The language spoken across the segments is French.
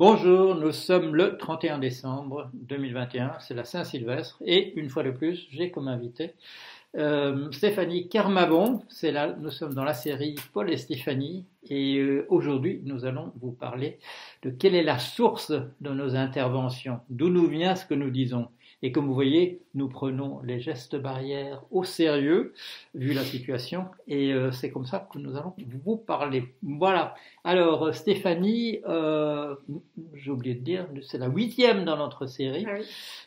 Bonjour, nous sommes le 31 décembre 2021, c'est la Saint-Sylvestre et une fois de plus, j'ai comme invité euh, Stéphanie Carmabon. C'est là, nous sommes dans la série Paul et Stéphanie et euh, aujourd'hui, nous allons vous parler de quelle est la source de nos interventions, d'où nous vient ce que nous disons. Et comme vous voyez, nous prenons les gestes barrières au sérieux, vu la situation, et euh, c'est comme ça que nous allons vous parler. Voilà. Alors, euh, Stéphanie, euh, j'ai oublié de dire, c'est la huitième dans notre série, ah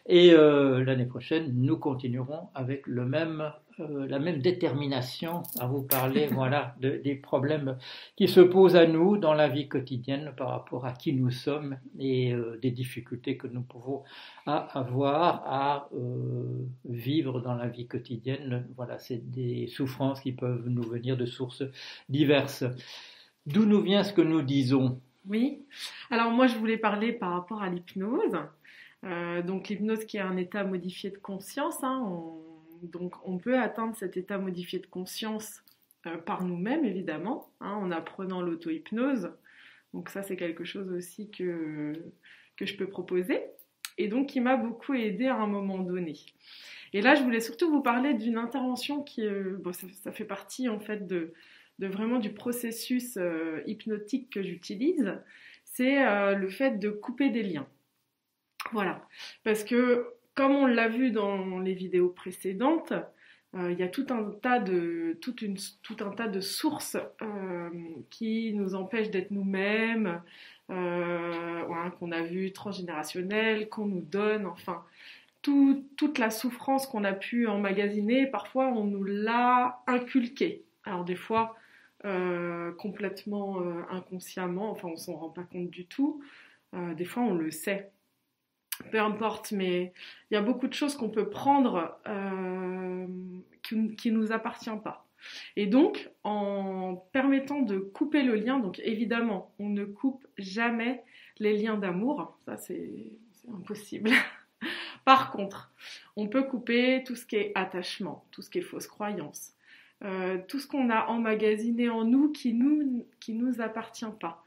et l'année prochaine, nous continuerons avec le même euh, la même détermination à vous parler voilà, des problèmes qui se posent à nous dans la vie quotidienne par rapport à qui nous sommes et euh, des difficultés que nous pouvons avoir à euh, vivre dans la vie quotidienne. Voilà, c'est des souffrances qui peuvent nous venir de sources diverses. D'où nous vient ce que nous disons? Oui, alors moi je voulais parler par rapport à l'hypnose. donc l'hypnose qui est un état modifié de conscience. Hein, donc on peut atteindre cet état modifié de conscience euh, par nous-mêmes, évidemment, hein, en apprenant l'auto-hypnose. Donc ça, c'est quelque chose aussi que, je peux proposer. Et donc qui m'a beaucoup aidé à un moment donné. Et là, je voulais surtout vous parler d'une intervention qui, euh, ça, fait partie en fait de, de vraiment du processus euh, hypnotique que j'utilise. C'est le fait de couper des liens. Voilà. Parce que comme on l'a vu dans les vidéos précédentes, euh, il y a tout un tas de, tout un tas de sources euh, qui nous empêchent d'être nous-mêmes, euh, qu'on a vu transgénérationnelles, qu'on nous donne, enfin, toute la souffrance qu'on a pu emmagasiner, parfois on nous l'a inculquée. Alors des fois complètement inconsciemment, enfin on s'en rend pas compte du tout, des fois on le sait peu importe, mais il y a beaucoup de choses qu'on peut prendre euh, qui nous appartient pas. Et donc, en permettant de couper le lien, donc évidemment, on ne coupe jamais les liens d'amour, ça c'est impossible. Par contre, on peut couper tout ce qui est attachement, tout ce qui est fausse croyance, euh, tout ce qu'on a emmagasiné en nous qui nous qui nous appartient pas.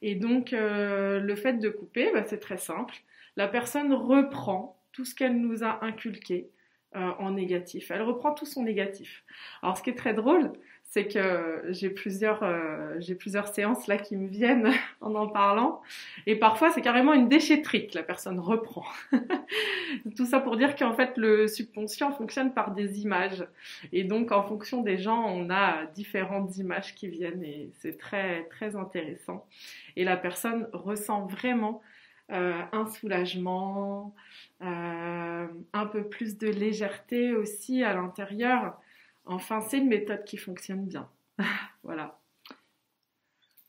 Et donc, euh, le fait de couper, bah, c'est très simple la personne reprend tout ce qu'elle nous a inculqué euh, en négatif. Elle reprend tout son négatif. Alors ce qui est très drôle, c'est que j'ai plusieurs, euh, plusieurs séances là qui me viennent en en parlant, et parfois c'est carrément une déchetterie que la personne reprend. Tout ça pour dire qu'en fait le subconscient fonctionne par des images, et donc en fonction des gens, on a différentes images qui viennent, et c'est très très intéressant. Et la personne ressent vraiment euh, un soulagement, euh, un peu plus de légèreté aussi à l'intérieur. Enfin, c'est une méthode qui fonctionne bien. voilà.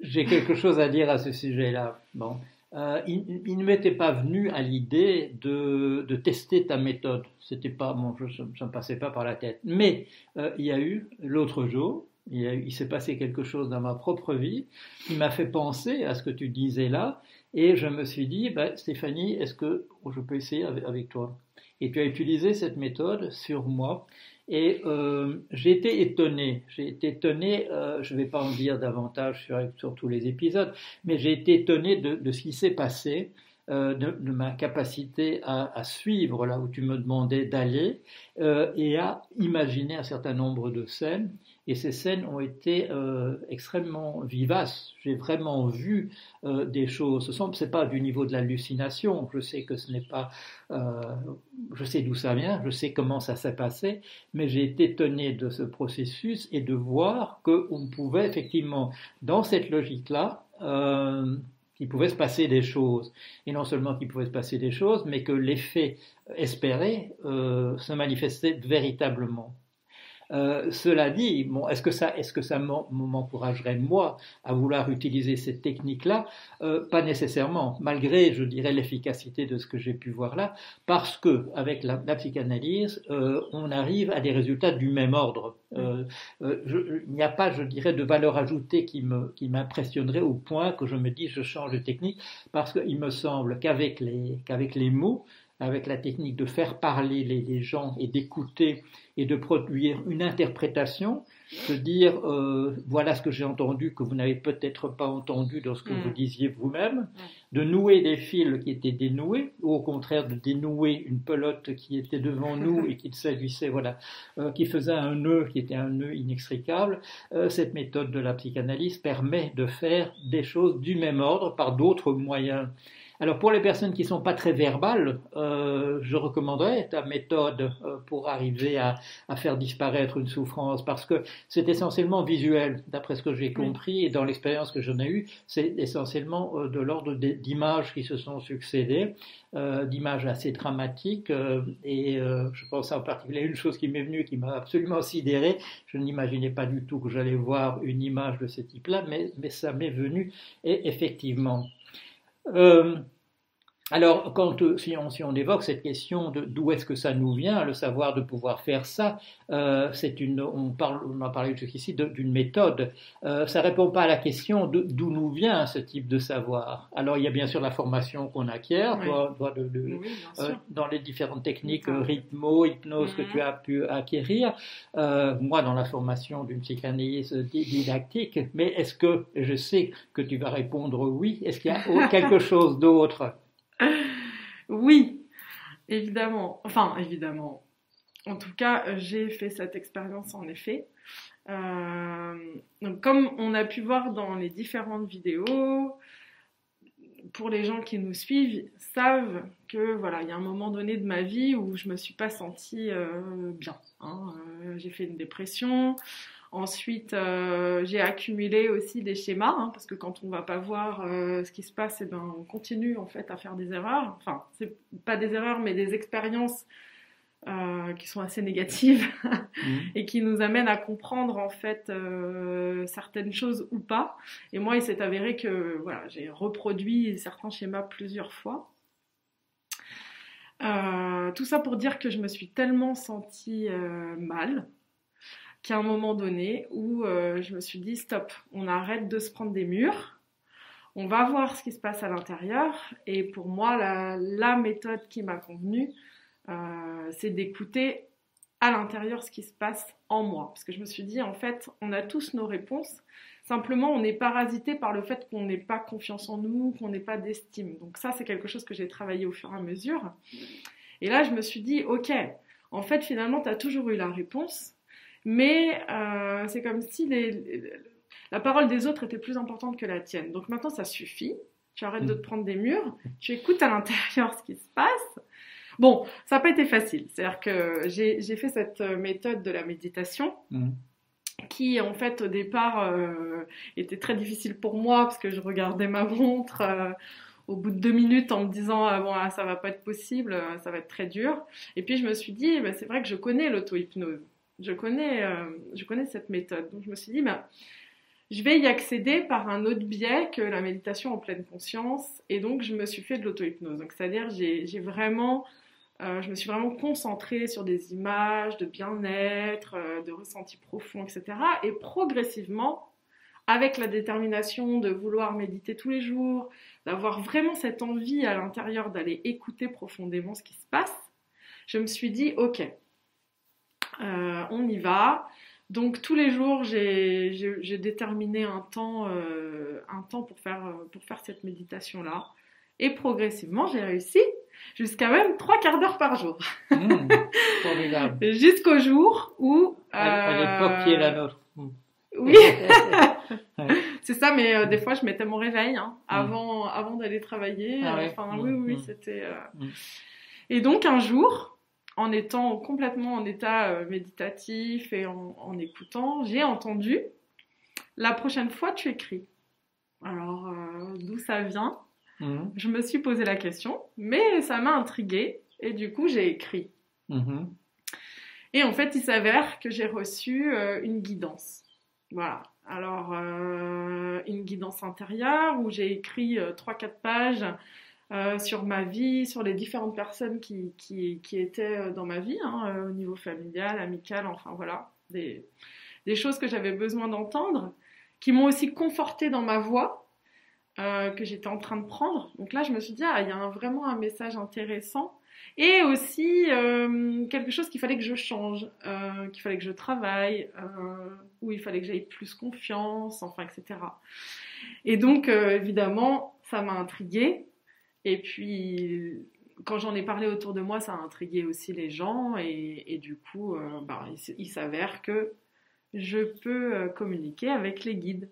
J'ai quelque chose à dire à ce sujet-là. Bon. Euh, il, ne m'était pas venu à l'idée de, tester ta méthode. C'était pas, bon, ça me passait pas par la tête. Mais il y a eu l'autre jour, il s'est passé quelque chose dans ma propre vie qui m'a fait penser à ce que tu disais là, et je me suis dit, bah, Stéphanie, est-ce que je peux essayer avec, toi? Et tu as utilisé cette méthode sur moi. Et euh, j'ai été étonné, j'ai été étonné, euh, je ne vais pas en dire davantage sur, sur tous les épisodes, mais j'ai été étonné de, de, ce qui s'est passé, euh, de, ma capacité à, suivre là où tu me demandais d'aller et à imaginer un certain nombre de scènes. Et ces scènes ont été euh, extrêmement vivaces. J'ai vraiment vu euh, des choses. Ce n'est pas du niveau de l'hallucination. Je sais que ce n'est pas. Euh, je sais d'où ça vient. Je sais comment ça s'est passé. Mais j'ai été étonné de ce processus et de voir qu'on pouvait effectivement, dans cette logique-là, qu'il pouvait se passer des choses. Et non seulement qu'il pouvait se passer des choses, mais que l'effet espéré se manifestait véritablement. Euh, cela dit, bon, est-ce que ça, est-ce que ça m'encouragerait moi à vouloir utiliser cette technique-là? Euh, Pas nécessairement, malgré, je dirais, l'efficacité de ce que j'ai pu voir là, parce que avec la, psychanalyse, euh, on arrive à des résultats du même ordre. il n'y a pas, je dirais, de valeur ajoutée qui me, qui m'impressionnerait au point que je me dis je change de technique, parce qu'il me semble qu'avec les, qu'avec les mots, avec la technique de faire parler les, gens et d'écouter et de produire une interprétation, de dire euh, voilà ce que j'ai entendu que vous n'avez peut-être pas entendu dans ce que vous mm. disiez vous-même, de nouer des fils qui étaient dénoués, ou au contraire de dénouer une pelote qui était devant nous et qui s'agissait, voilà, euh, qui faisait un nœud qui était un nœud inextricable. Euh, cette méthode de la psychanalyse permet de faire des choses du même ordre par d'autres moyens. Alors pour les personnes qui ne sont pas très verbales, euh, je recommanderais ta méthode euh, pour arriver à, faire disparaître une souffrance parce que c'est essentiellement visuel, d'après ce que j'ai compris et dans l'expérience que j'en ai eue, c'est essentiellement euh, de l'ordre d'images qui se sont succédées, d'images assez dramatiques et je pense en particulier à une chose qui m'est venue qui m'a absolument sidéré. Je n'imaginais pas du tout que j'allais voir une image de ce type-là, mais, mais ça m'est venu et effectivement. Euh, alors, quand, euh, si, on, si, on, évoque cette question de d'où est-ce que ça nous vient, le savoir de pouvoir faire ça, euh, c'est une, on, parle, on a parlé jusqu'ici d'une méthode. Euh, ça répond pas à la question d'où nous vient ce type de savoir. Alors, il y a bien sûr la formation qu'on acquiert, dans les différentes techniques rythmo, hypnose que tu as pu acquérir. moi, dans la formation d'une psychanalyse didactique. Mais est-ce que, je sais que tu vas répondre oui, est-ce qu'il y a quelque chose d'autre? Oui, évidemment. Enfin, évidemment. En tout cas, j'ai fait cette expérience en effet. Euh, donc, comme on a pu voir dans les différentes vidéos, pour les gens qui nous suivent, savent que voilà, il y a un moment donné de ma vie où je me suis pas sentie euh, bien. Hein. Euh, j'ai fait une dépression. Ensuite, euh, j'ai accumulé aussi des schémas, hein, parce que quand on va pas voir euh, ce qui se passe, et eh ben, on continue en fait à faire des erreurs. Enfin, c'est pas des erreurs, mais des expériences euh, qui sont assez négatives mmh. et qui nous amènent à comprendre en fait certaines choses ou pas. Et moi, il s'est avéré que voilà, j'ai reproduit certains schémas plusieurs fois. tout ça pour dire que je me suis tellement sentie mal qu'à un moment donné où euh, je me suis dit stop, on arrête de se prendre des murs, on va voir ce qui se passe à l'intérieur. Et pour moi, la, méthode qui m'a convenu, euh, c'est d'écouter à l'intérieur ce qui se passe en moi. Parce que je me suis dit, en fait, on a tous nos réponses. Simplement, on est parasité par le fait qu'on n'ait pas confiance en nous, qu'on n'ait pas d'estime. Donc ça, c'est quelque chose que j'ai travaillé au fur et à mesure. Et là, je me suis dit, ok, en fait, finalement, tu as toujours eu la réponse. Mais euh, c'est comme si la parole des autres était plus importante que la tienne. Donc maintenant, ça suffit. Tu arrêtes de te prendre des murs. Tu écoutes à l'intérieur ce qui se passe. Bon, ça n'a pas été facile. C'est-à-dire que j'ai fait cette méthode de la méditation. Mmh. qui en fait au départ euh, était très difficile pour moi parce que je regardais ma montre euh, au bout de deux minutes en me disant ah bon ah, ça va pas être possible, ça va être très dur. Et puis je me suis dit bah, c'est vrai que je connais l'auto-hypnose. Je connais, euh, je connais cette méthode. Donc je me suis dit, bah, je vais y accéder par un autre biais que la méditation en pleine conscience. Et donc je me suis fait de l'auto-hypnose. C'est-à-dire j'ai vraiment, euh, je me suis vraiment concentrée sur des images de bien-être, euh, de ressentis profonds, etc. Et progressivement, avec la détermination de vouloir méditer tous les jours, d'avoir vraiment cette envie à l'intérieur d'aller écouter profondément ce qui se passe, je me suis dit, ok, euh, on y va. Donc tous les jours, j'ai déterminé un temps, euh, un temps pour, faire, pour faire cette méditation-là. Et progressivement, j'ai réussi jusqu'à même trois quarts d'heure par jour. Mmh, Jusqu'au jour où... À, l'époque qui est la nôtre. Mmh. Oui, c'est ça, mais euh, des fois je mettais mon réveil hein, mmh. avant, d'aller travailler. Ah enfin, oui, oui, c'était. Et donc un jour, en étant complètement en état euh, méditatif et en, écoutant, j'ai entendu la prochaine fois tu écris. Alors euh, d'où ça vient? Mhm. Je me suis posé la question, mais ça m'a intriguée et du coup j'ai écrit. Mhm. Et en fait, il s'avère que j'ai reçu euh, une guidance. Voilà. Alors, une guidance intérieure où j'ai écrit 3-4 pages euh, sur ma vie, sur les différentes personnes qui, qui, qui étaient euh, dans ma vie, hein, euh, au niveau familial, amical, enfin voilà, des, des choses que j'avais besoin d'entendre, qui m'ont aussi conforté dans ma voix, que j'étais en train de prendre. Donc là, je me suis dit, ah, il y a vraiment un message intéressant. et aussi euh, quelque chose qu'il fallait que je change, euh, qu'il fallait que je travaille, euh, où il fallait que j'aille plus confiance, enfin, etc. Et donc, évidemment, ça m'a intriguée. Et puis, quand j'en ai parlé autour de moi, ça a intrigué aussi les gens. Et, du coup, bah, il s'avère que je peux communiquer avec les guides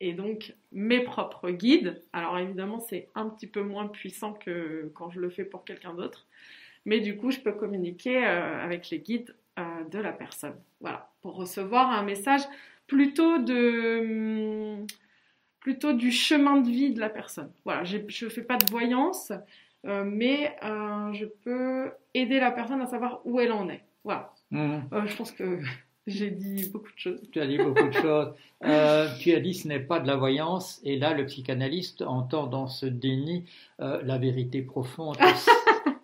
et donc mes propres guides. Alors évidemment, c'est un petit peu moins puissant que quand je le fais pour quelqu'un d'autre, mais du coup, je peux communiquer euh, avec les guides euh, de la personne. Voilà, pour recevoir un message plutôt de hum, plutôt du chemin de vie de la personne. Voilà, je ne fais pas de voyance, euh, mais je peux aider la personne à savoir où elle en est. Voilà. Mmh. je pense que j'ai dit beaucoup de choses. Tu as dit beaucoup de choses. Euh, tu as dit ce n'est pas de la voyance, et là le psychanalyste entend dans ce déni euh, la vérité profonde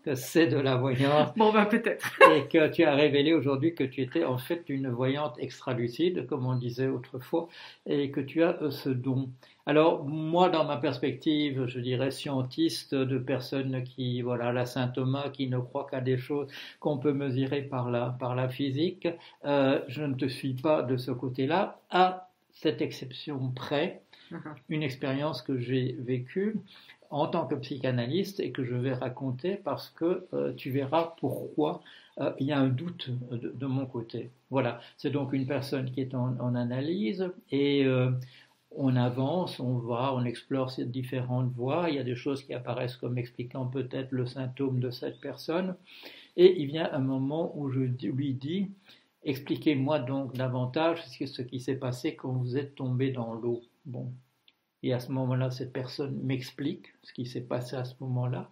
que c'est de la voyance. Bon, bah peut-être. et que tu as révélé aujourd'hui que tu étais en fait une voyante extra-lucide, comme on disait autrefois, et que tu as euh, ce don. Alors, moi, dans ma perspective, je dirais scientiste, de personnes qui, voilà, la Saint Thomas, qui ne croient qu'à des choses qu'on peut mesurer par la, par la physique, euh, je ne te suis pas de ce côté-là, à cette exception près, uh-huh. une expérience que j'ai vécue en tant que psychanalyste et que je vais raconter parce que euh, tu verras pourquoi euh, il y a un doute de, mon côté. Voilà, c'est donc une personne qui est en, en analyse et on avance, on va, on explore ces différentes voies. Il y a des choses qui apparaissent comme expliquant peut-être le symptôme de cette personne. Et il vient un moment où je lui dis, expliquez-moi donc davantage ce qui s'est passé quand vous êtes tombé dans l'eau. Bon. Et à ce moment-là, cette personne m'explique ce qui s'est passé à ce moment-là.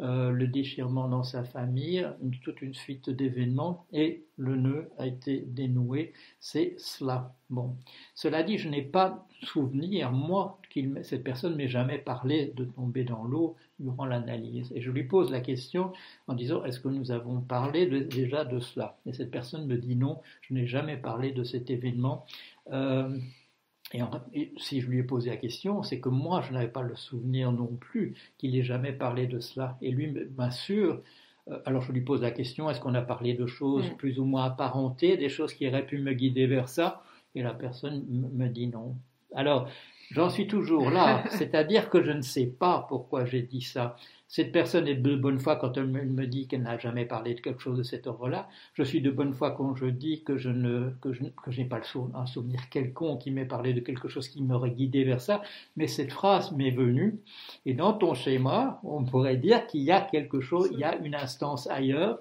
Euh, le déchirement dans sa famille, toute une suite d'événements, et le nœud a été dénoué. C'est cela. Bon, cela dit, je n'ai pas souvenir, moi, que cette personne m'ait jamais parlé de tomber dans l'eau durant l'analyse. Et je lui pose la question en disant, est-ce que nous avons parlé déjà de cela? Et cette personne me dit non, je n'ai jamais parlé de cet événement. Euh, et, si je lui ai posé la question, c'est que moi, je n'avais pas le souvenir non plus qu'il ait jamais parlé de cela. Et lui m'assure, euh, alors je lui pose la question, est-ce qu'on a parlé de choses mm. plus ou moins apparentées, des choses qui auraient pu me guider vers ça? Et la personne me dit non. Alors, j'en suis toujours là, c'est-à-dire que je ne sais pas pourquoi j'ai dit ça. Cette personne est de bonne foi quand elle me dit qu'elle n'a jamais parlé de quelque chose de cet ordre-là. Je suis de bonne foi quand je dis que je ne que je, n'ai pas le un souvenir quelconque qui m'ait parlé de quelque chose qui m'aurait guidé vers ça. Mais cette phrase m'est venue. Et dans ton schéma, on pourrait dire qu'il y a quelque chose, il y a une instance ailleurs.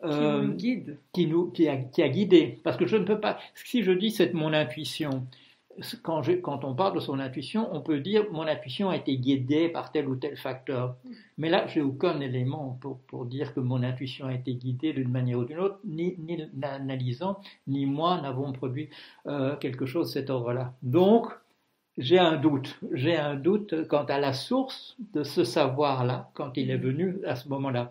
qui nous euh, guide. Qui, nous, qui, a, qui a guidé. Parce que je ne peux pas. Si je dis c'est mon intuition, quand, quand, on parle de son intuition, on peut dire mon intuition a été guidée par tel ou tel facteur. Mais là, j'ai aucun élément pour, pour, dire que mon intuition a été guidée d'une manière ou d'une autre, ni, ni l'analysant, ni moi n'avons produit euh, quelque chose de cet ordre-là. Donc, j'ai un doute. J'ai un doute quant à la source de ce savoir-là, quand il est venu à ce moment-là.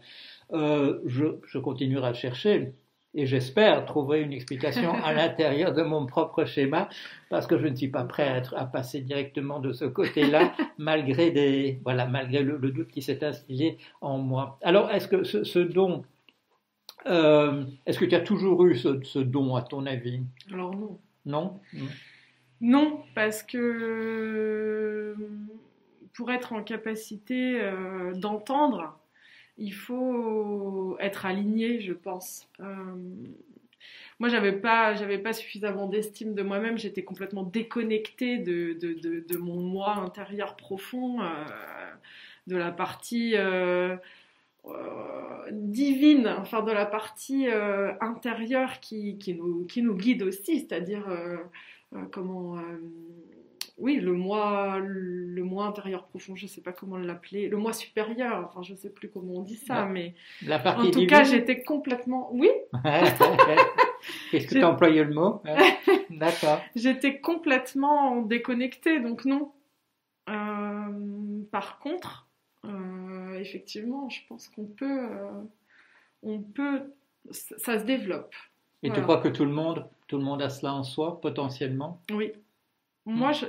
Euh, je, je continuerai à chercher et j'espère trouver une explication à l'intérieur de mon propre schéma, parce que je ne suis pas prêt à, être, à passer directement de ce côté-là, malgré, des, voilà, malgré le, doute qui s'est installé en moi. Alors, est-ce que ce, don, euh, est-ce que tu as toujours eu ce, don, à ton avis? Alors non. Non? Non, parce que pour être en capacité euh, d'entendre, il faut être aligné, je pense. Euh, moi, j'avais pas, j'avais pas suffisamment d'estime de moi-même. J'étais complètement déconnectée de, mon moi intérieur profond, euh, de la partie euh, divine, enfin de la partie intérieure qui, qui, nous, qui nous guide aussi, c'est-à-dire comment oui, le moi, le moi intérieur profond, je ne sais pas comment l'appeler, le moi supérieur, enfin je ne sais plus comment on dit ça, mais la partie en tout cas j'étais complètement, oui. Qu'est-ce que tu as employé le mot D'accord. J'étais complètement déconnectée, donc non. Euh, par contre, euh, effectivement, je pense qu'on peut, euh, on peut, ça, se développe. Et tu crois que tout le monde, tout le monde a cela en soi potentiellement? Oui. Moi, je...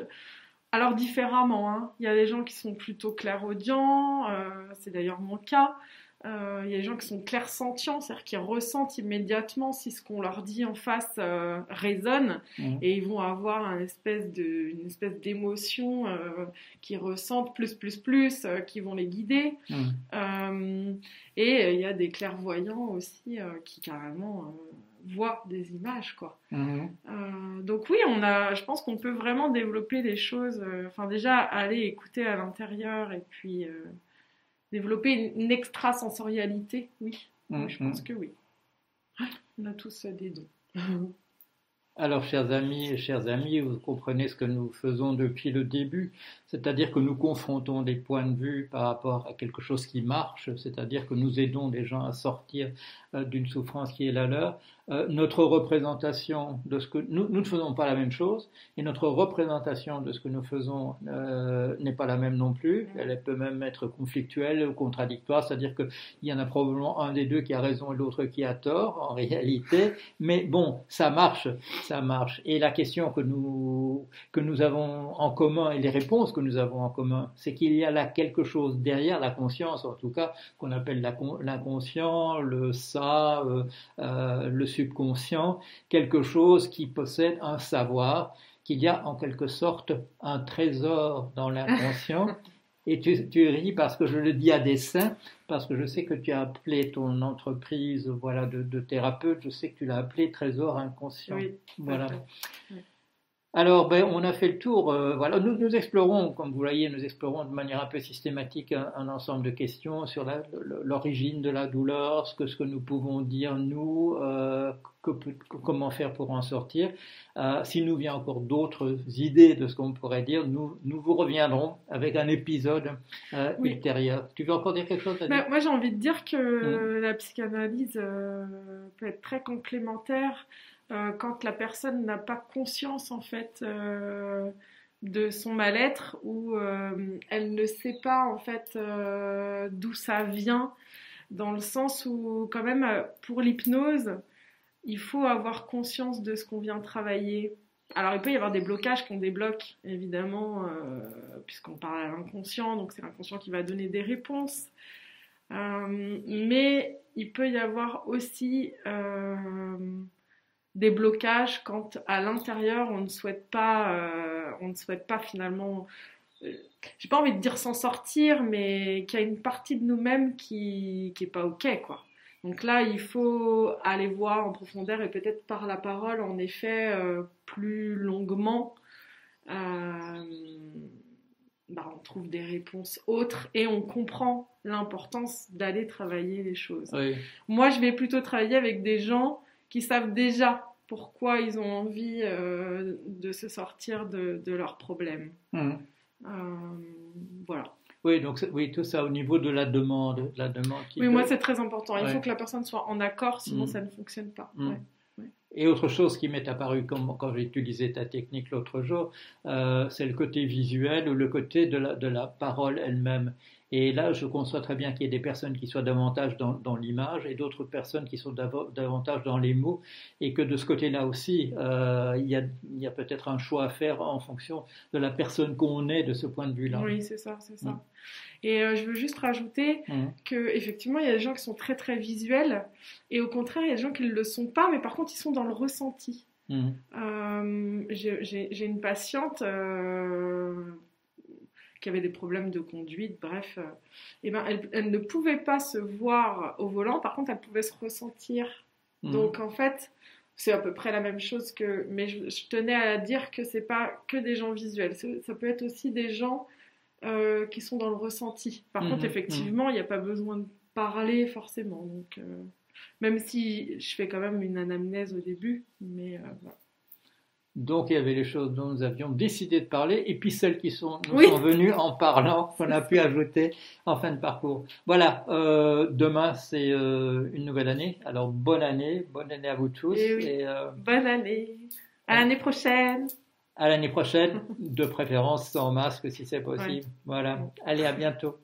alors différemment, hein. il y a des gens qui sont plutôt clairaudients, euh, c'est d'ailleurs mon cas. Euh, il y a des gens qui sont clairsentients, c'est-à-dire qui ressentent immédiatement si ce qu'on leur dit en face euh, résonne, Mhm. et ils vont avoir un espèce de, une espèce d'émotion euh, qu'ils ressentent plus, plus, plus, qui vont les guider. Euh, et il y a des clairvoyants aussi qui carrément voient des images, quoi. Mhm. Euh, donc oui, on a, je pense qu'on peut vraiment développer des choses. euh, Enfin déjà aller écouter à l'intérieur et puis euh, développer une, une extrasensorialité. Oui, Mhm. je pense que oui. On a tous des dons. Alors, chers amis et chers amis, vous comprenez ce que nous faisons depuis le début, c'est-à-dire que nous confrontons des points de vue par rapport à quelque chose qui marche, c'est-à-dire que nous aidons des gens à sortir d'une souffrance qui est la leur. Euh, notre représentation de ce que nous, nous ne faisons pas la même chose, et notre représentation de ce que nous faisons euh, n'est pas la même non plus. Elle peut même être conflictuelle ou contradictoire, c'est-à-dire qu'il y en a probablement un des deux qui a raison et l'autre qui a tort en réalité. Mais bon, ça marche, ça marche. Et la question que nous, que nous avons en commun et les réponses que nous avons en commun, c'est qu'il y a là quelque chose derrière la conscience, en tout cas, qu'on appelle l'inconscient, le ça, euh, euh, le subconscient, quelque chose qui possède un savoir, qu'il y a en quelque sorte un trésor dans l'inconscient. Et tu, tu ris parce que je le dis à dessein, parce que je sais que tu as appelé ton entreprise voilà, de, de thérapeute, je sais que tu l'as appelé Trésor inconscient. Oui, Voilà. Oui. Alors, ben, on a fait le tour. euh, voilà, nous, nous explorons, comme vous voyez, nous explorons de manière un peu systématique un, un ensemble de questions sur l'origine de la douleur, ce que, ce que nous pouvons dire nous, euh, que peut- que- comment faire pour en sortir. Euh, S'il nous vient encore d'autres idées de ce qu'on pourrait dire, nous, nous vous reviendrons avec un épisode euh, Oui. ultérieur. Tu veux encore dire quelque chose Bah, moi, j'ai envie de dire que Mm. la psychanalyse euh, peut être très complémentaire quand la personne n'a pas conscience, en fait, euh, de son mal-être ou euh, elle ne sait pas, en fait, euh, d'où ça vient, dans le sens où, quand même, euh, pour l'hypnose, il faut avoir conscience de ce qu'on vient travailler. Alors, il peut y avoir des blocages qu'on débloque, évidemment, euh, puisqu'on parle à l'inconscient, donc c'est l'inconscient qui va donner des réponses. Euh, mais il peut y avoir aussi euh, des blocages quand à l'intérieur on ne souhaite pas, euh, on ne souhaite pas finalement, euh, j'ai pas envie de dire s'en sortir, mais qu'il y a une partie de nous-mêmes qui qui est pas ok quoi. Donc là, il faut aller voir en profondeur et peut-être par la parole, en effet, euh, plus longuement. Bah, on trouve des réponses autres et on comprend l'importance d'aller travailler les choses. Oui. Moi, je vais plutôt travailler avec des gens qui savent déjà pourquoi ils ont envie euh, de se sortir de, de leurs problèmes. Mhm. Euh, voilà. Oui, donc oui, tout ça au niveau de la demande, de la demande qui Oui, peut- moi, c'est très important. Il Ouais. faut que la personne soit en accord, sinon Mm. ça ne fonctionne pas. Mm. Ouais. Et autre chose qui m'est apparu comme, quand j'ai utilisé ta technique l'autre jour, euh, c'est le côté visuel ou le côté de la, de la parole elle-même. Et là, je conçois très bien qu'il y ait des personnes qui soient davantage dans, dans l'image et d'autres personnes qui sont davantage dans les mots, et que de ce côté-là aussi, euh, il y a, peut-être un choix à faire en fonction de la personne qu'on est de ce point de vue-là. Oui, c'est ça, c'est ça. Mm. Et euh, je veux juste rajouter Mhm. que effectivement, il y a des gens qui sont très très visuels, et au contraire, il y a des gens qui ne le sont pas, mais par contre, ils sont dans le ressenti. Mhm. Euh, j'ai- une patiente qui avait des problèmes de conduite, bref. euh, et ben, elle, elle ne pouvait pas se voir au volant, par contre, elle pouvait se ressentir. Mhm. Donc, en fait, c'est à peu près la même chose que. Mais je, je tenais à dire que c'est pas que des gens visuels. Ça peut être aussi des gens euh, qui sont dans le ressenti. Par Mhm, contre, effectivement, il n'y a pas besoin de parler forcément. Donc, euh, même si je fais quand même une anamnèse au début, mais euh, voilà. Donc il y avait les choses dont nous avions décidé de parler, et puis celles qui sont, nous Oui. sont venues en parlant, qu'on a pu ajouter en fin de parcours. Voilà, euh, demain c'est euh, une nouvelle année, alors bonne année, bonne année à vous tous, Eh oui. et euh, Bonne année. À l'année prochaine. à l'année prochaine, de préférence sans masque si c'est possible. Voilà, allez à bientôt.